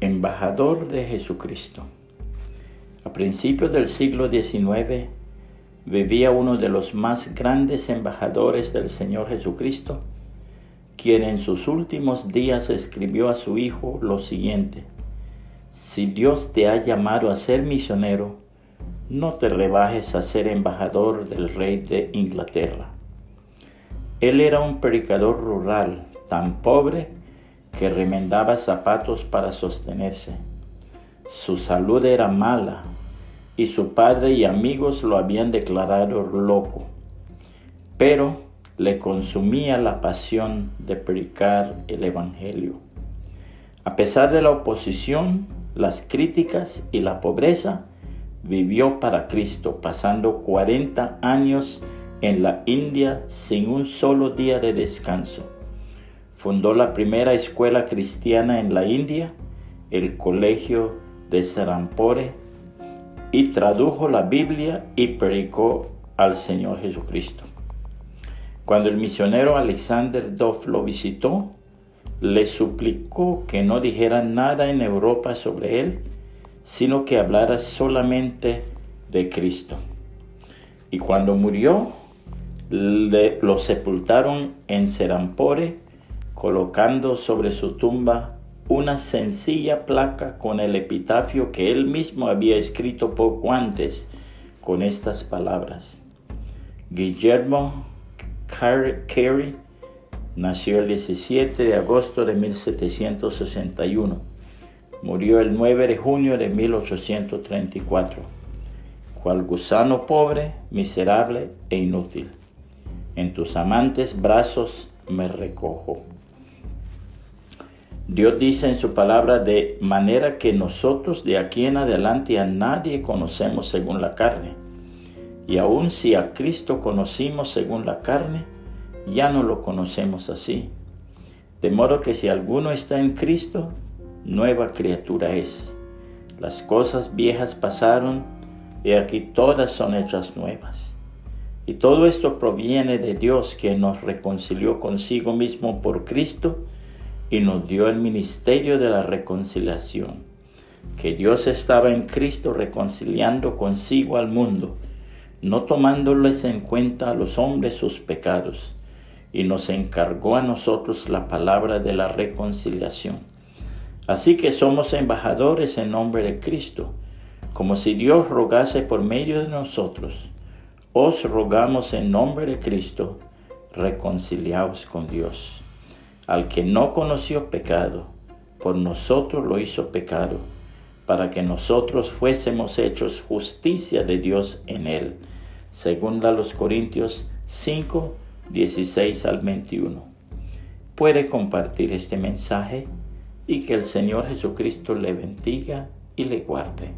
embajador de Jesucristo. A principios del siglo XIX vivía uno de los más grandes embajadores del Señor Jesucristo, quien en sus últimos días escribió a su hijo lo siguiente, Si Dios te ha llamado a ser misionero, no te rebajes a ser embajador del rey de Inglaterra. Él era un predicador rural, tan pobre que remendaba zapatos para sostenerse. Su salud era mala y su padre y amigos lo habían declarado loco, pero le consumía la pasión de predicar el Evangelio. A pesar de la oposición, las críticas y la pobreza, vivió para Cristo, pasando 40 años en la India sin un solo día de descanso. Fundó la primera escuela cristiana en la India, el Colegio de Sarampore, y tradujo la Biblia y predicó al Señor Jesucristo. Cuando el misionero Alexander Duff lo visitó, le suplicó que no dijera nada en Europa sobre él, sino que hablara solamente de Cristo. Y cuando murió, lo sepultaron en Serampore, colocando sobre su tumba una sencilla placa con el epitafio que él mismo había escrito poco antes con estas palabras. Guillermo Carey nació el 17 de agosto de 1761. Murió el 9 de junio de 1834, cual gusano pobre, miserable e inútil en tus amantes brazos me recojo. Dios dice en su palabra de manera que nosotros de aquí en adelante a nadie conocemos según la carne. Y aun si a Cristo conocimos según la carne, ya no lo conocemos así. De modo que si alguno está en Cristo, nueva criatura es. Las cosas viejas pasaron y aquí todas son hechas nuevas. Y todo esto proviene de Dios que nos reconcilió consigo mismo por Cristo y nos dio el ministerio de la reconciliación. Que Dios estaba en Cristo reconciliando consigo al mundo, no tomándoles en cuenta a los hombres sus pecados, y nos encargó a nosotros la palabra de la reconciliación. Así que somos embajadores en nombre de Cristo, como si Dios rogase por medio de nosotros os rogamos en nombre de Cristo, reconciliaos con Dios. Al que no conoció pecado, por nosotros lo hizo pecado, para que nosotros fuésemos hechos justicia de Dios en él. Segunda los Corintios 5, 16 al 21. Puede compartir este mensaje y que el Señor Jesucristo le bendiga y le guarde.